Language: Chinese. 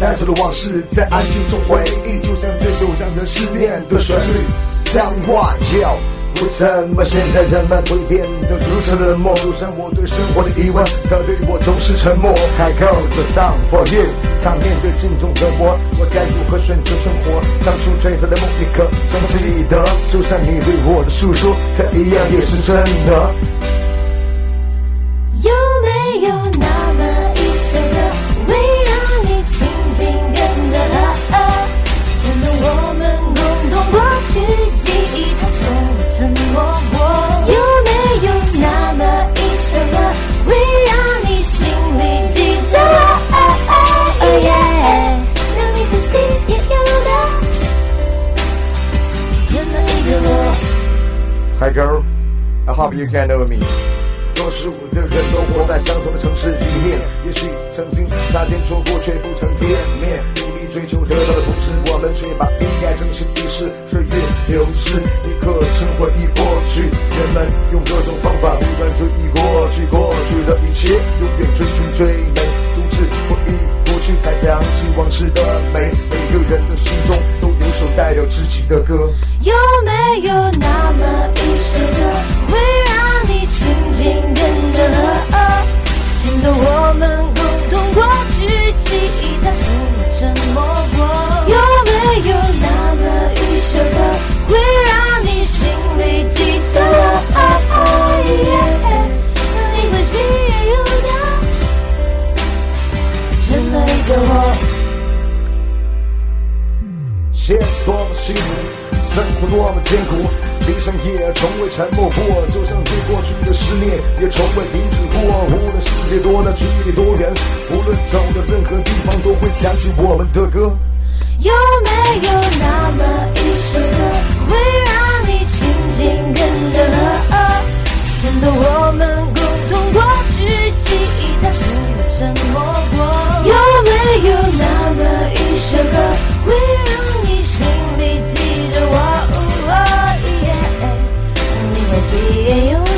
带走了往事，在安静中回忆，就像这首让人失恋的旋律。Tell me why, yo，为什么现在人们会变得如此冷漠？就像我对生活的疑问，他对我总是沉默。开口的 song for you，时常面对镜中的我，我该如何选择生活？当初璀璨的梦一刻，想记得，就像你对我的诉说，它一样也是真的。有没有 Hi girl, I hope you can know me。多数的人都活在相同的城市里面，也许曾经擦肩错过，却不曾见面。努力追求得到的同时，我们却把应该珍惜的事。岁月流逝，一刻成回忆过去。人们用各种方法不断追忆过去，过去的一切永远追寻最美。如此回忆过去，才想起往事的美。每个人的心中都有首代表自己的歌。现实多么辛苦，生活多么艰苦，悲伤也从未沉默过，就像对过去的思念也从未停止过。无论世界多大，距离多远，无论走到任何地方，都会想起我们的歌。有没有那么 me sigue yo.